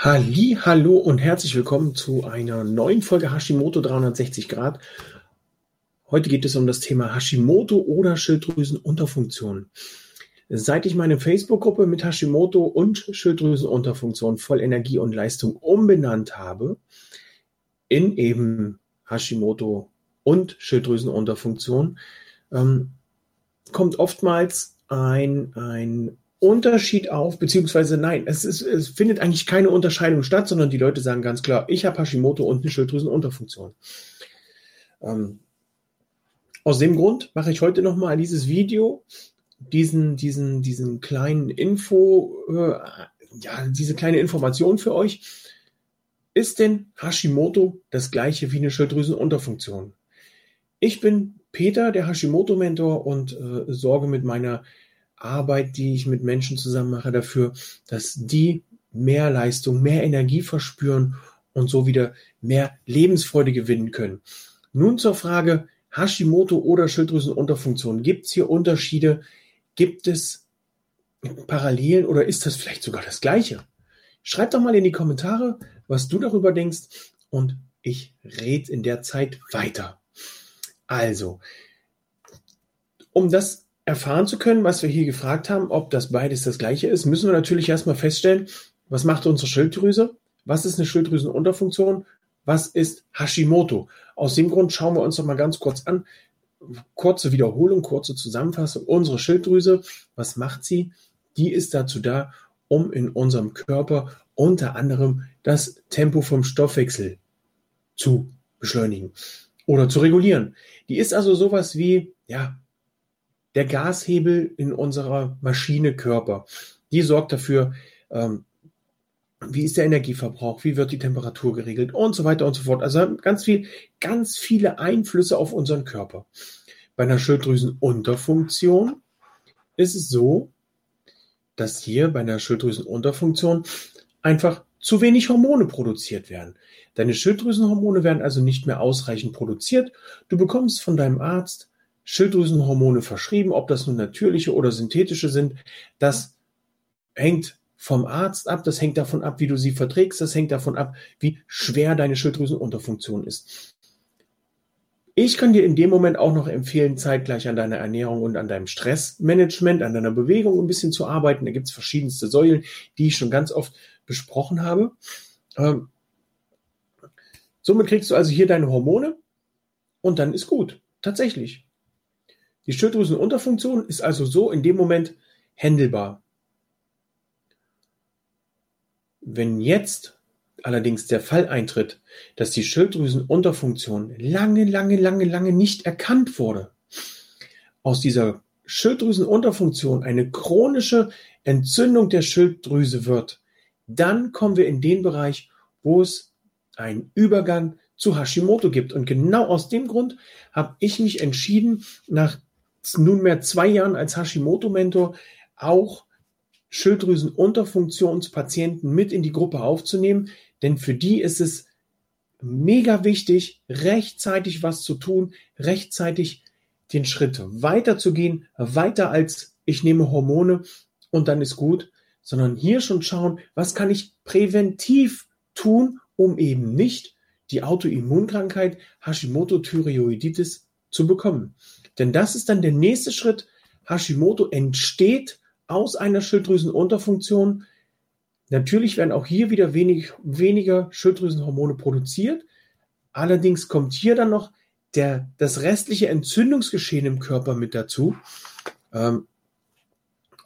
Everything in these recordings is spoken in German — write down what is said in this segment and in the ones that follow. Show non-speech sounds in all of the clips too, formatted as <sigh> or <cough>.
Halli, hallo und herzlich willkommen zu einer neuen Folge Hashimoto 360 Grad. Heute geht es um das Thema Hashimoto oder Schilddrüsenunterfunktion. Seit ich meine Facebook-Gruppe mit Hashimoto und Schilddrüsenunterfunktion voll Energie und Leistung umbenannt habe, in eben Hashimoto und Schilddrüsenunterfunktion, ähm, kommt oftmals ein, ein Unterschied auf, beziehungsweise nein, es, ist, es findet eigentlich keine Unterscheidung statt, sondern die Leute sagen ganz klar, ich habe Hashimoto und eine Schilddrüsenunterfunktion. Ähm, aus dem Grund mache ich heute nochmal dieses Video, diesen, diesen, diesen kleinen Info, äh, ja, diese kleine Information für euch. Ist denn Hashimoto das gleiche wie eine Schilddrüsenunterfunktion? Ich bin Peter, der Hashimoto-Mentor und äh, sorge mit meiner Arbeit, die ich mit Menschen zusammen mache, dafür, dass die mehr Leistung, mehr Energie verspüren und so wieder mehr Lebensfreude gewinnen können. Nun zur Frage Hashimoto oder Schilddrüsenunterfunktion. Gibt es hier Unterschiede? Gibt es Parallelen oder ist das vielleicht sogar das Gleiche? Schreib doch mal in die Kommentare, was du darüber denkst und ich rede in der Zeit weiter. Also, um das erfahren zu können, was wir hier gefragt haben, ob das beides das gleiche ist, müssen wir natürlich erstmal feststellen, was macht unsere Schilddrüse? Was ist eine Schilddrüsenunterfunktion? Was ist Hashimoto? Aus dem Grund schauen wir uns doch mal ganz kurz an. Kurze Wiederholung, kurze Zusammenfassung. Unsere Schilddrüse, was macht sie? Die ist dazu da, um in unserem Körper unter anderem das Tempo vom Stoffwechsel zu beschleunigen oder zu regulieren. Die ist also sowas wie, ja, der Gashebel in unserer Maschine Körper. Die sorgt dafür, ähm, wie ist der Energieverbrauch, wie wird die Temperatur geregelt und so weiter und so fort. Also ganz viel, ganz viele Einflüsse auf unseren Körper. Bei einer Schilddrüsenunterfunktion ist es so, dass hier bei einer Schilddrüsenunterfunktion einfach zu wenig Hormone produziert werden. Deine Schilddrüsenhormone werden also nicht mehr ausreichend produziert. Du bekommst von deinem Arzt Schilddrüsenhormone verschrieben, ob das nun natürliche oder synthetische sind. Das hängt vom Arzt ab, das hängt davon ab, wie du sie verträgst, das hängt davon ab, wie schwer deine Schilddrüsenunterfunktion ist. Ich kann dir in dem Moment auch noch empfehlen, zeitgleich an deiner Ernährung und an deinem Stressmanagement, an deiner Bewegung ein bisschen zu arbeiten. Da gibt es verschiedenste Säulen, die ich schon ganz oft besprochen habe. Ähm, somit kriegst du also hier deine Hormone und dann ist gut. Tatsächlich. Die Schilddrüsenunterfunktion ist also so in dem Moment händelbar. Wenn jetzt allerdings der Fall eintritt, dass die Schilddrüsenunterfunktion lange, lange, lange, lange nicht erkannt wurde, aus dieser Schilddrüsenunterfunktion eine chronische Entzündung der Schilddrüse wird, dann kommen wir in den Bereich, wo es einen Übergang zu Hashimoto gibt. Und genau aus dem Grund habe ich mich entschieden, nach nunmehr zwei Jahren als Hashimoto-Mentor auch Schilddrüsenunterfunktionspatienten mit in die Gruppe aufzunehmen, denn für die ist es mega wichtig, rechtzeitig was zu tun, rechtzeitig den Schritt weiter zu gehen, weiter als ich nehme Hormone und dann ist gut, sondern hier schon schauen, was kann ich präventiv tun, um eben nicht die Autoimmunkrankheit Hashimoto-Thyreoiditis zu bekommen. Denn das ist dann der nächste Schritt. Hashimoto entsteht aus einer Schilddrüsenunterfunktion. Natürlich werden auch hier wieder wenig, weniger Schilddrüsenhormone produziert. Allerdings kommt hier dann noch der, das restliche Entzündungsgeschehen im Körper mit dazu. Ähm,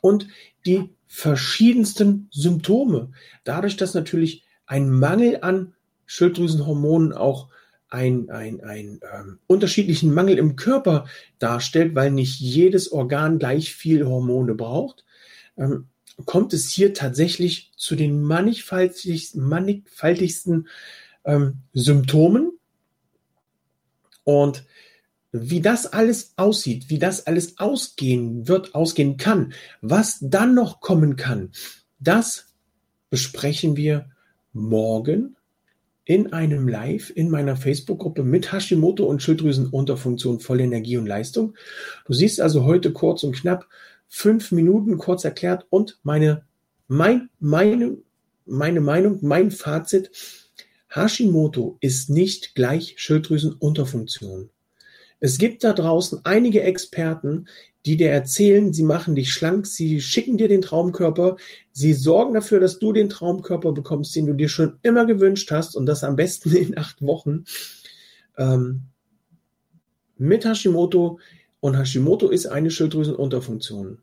und die verschiedensten Symptome. Dadurch, dass natürlich ein Mangel an Schilddrüsenhormonen auch einen ein, ähm, unterschiedlichen Mangel im Körper darstellt, weil nicht jedes Organ gleich viel Hormone braucht, ähm, kommt es hier tatsächlich zu den mannigfaltigsten, mannigfaltigsten ähm, Symptomen. Und wie das alles aussieht, wie das alles ausgehen wird, ausgehen kann, was dann noch kommen kann, das besprechen wir morgen in einem Live in meiner Facebook-Gruppe mit Hashimoto und Schilddrüsenunterfunktion voll Energie und Leistung. Du siehst also heute kurz und knapp fünf Minuten kurz erklärt und meine, mein, meine, meine Meinung, mein Fazit. Hashimoto ist nicht gleich Schilddrüsenunterfunktion. Es gibt da draußen einige Experten, die dir erzählen, sie machen dich schlank, sie schicken dir den Traumkörper, sie sorgen dafür, dass du den Traumkörper bekommst, den du dir schon immer gewünscht hast und das am besten <laughs> in acht Wochen. Ähm, mit Hashimoto und Hashimoto ist eine Schilddrüsenunterfunktion.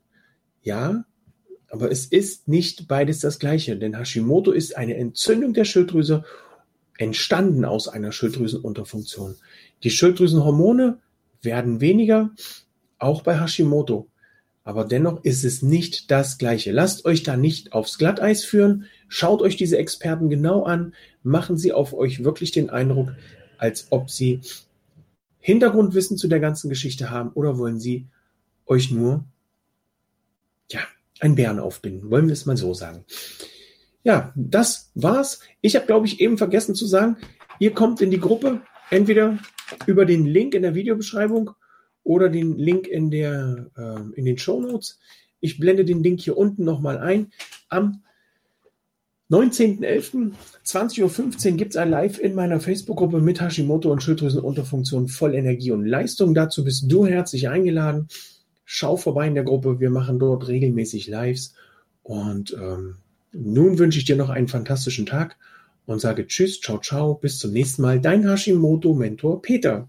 Ja, aber es ist nicht beides das gleiche, denn Hashimoto ist eine Entzündung der Schilddrüse entstanden aus einer Schilddrüsenunterfunktion. Die Schilddrüsenhormone werden weniger, auch bei Hashimoto. Aber dennoch ist es nicht das Gleiche. Lasst euch da nicht aufs Glatteis führen. Schaut euch diese Experten genau an. Machen sie auf euch wirklich den Eindruck, als ob sie Hintergrundwissen zu der ganzen Geschichte haben oder wollen sie euch nur, ja, ein Bären aufbinden. Wollen wir es mal so sagen. Ja, das war's. Ich habe, glaube ich, eben vergessen zu sagen, ihr kommt in die Gruppe, entweder über den Link in der Videobeschreibung oder den Link in, der, äh, in den Show Notes. Ich blende den Link hier unten nochmal ein. Am 19.11.20.15 Uhr gibt es ein Live in meiner Facebook-Gruppe mit Hashimoto und Schilddrüsenunterfunktion voll Energie und Leistung. Dazu bist du herzlich eingeladen. Schau vorbei in der Gruppe. Wir machen dort regelmäßig Lives. Und ähm, nun wünsche ich dir noch einen fantastischen Tag und sage Tschüss, ciao, ciao, bis zum nächsten Mal. Dein Hashimoto-Mentor Peter.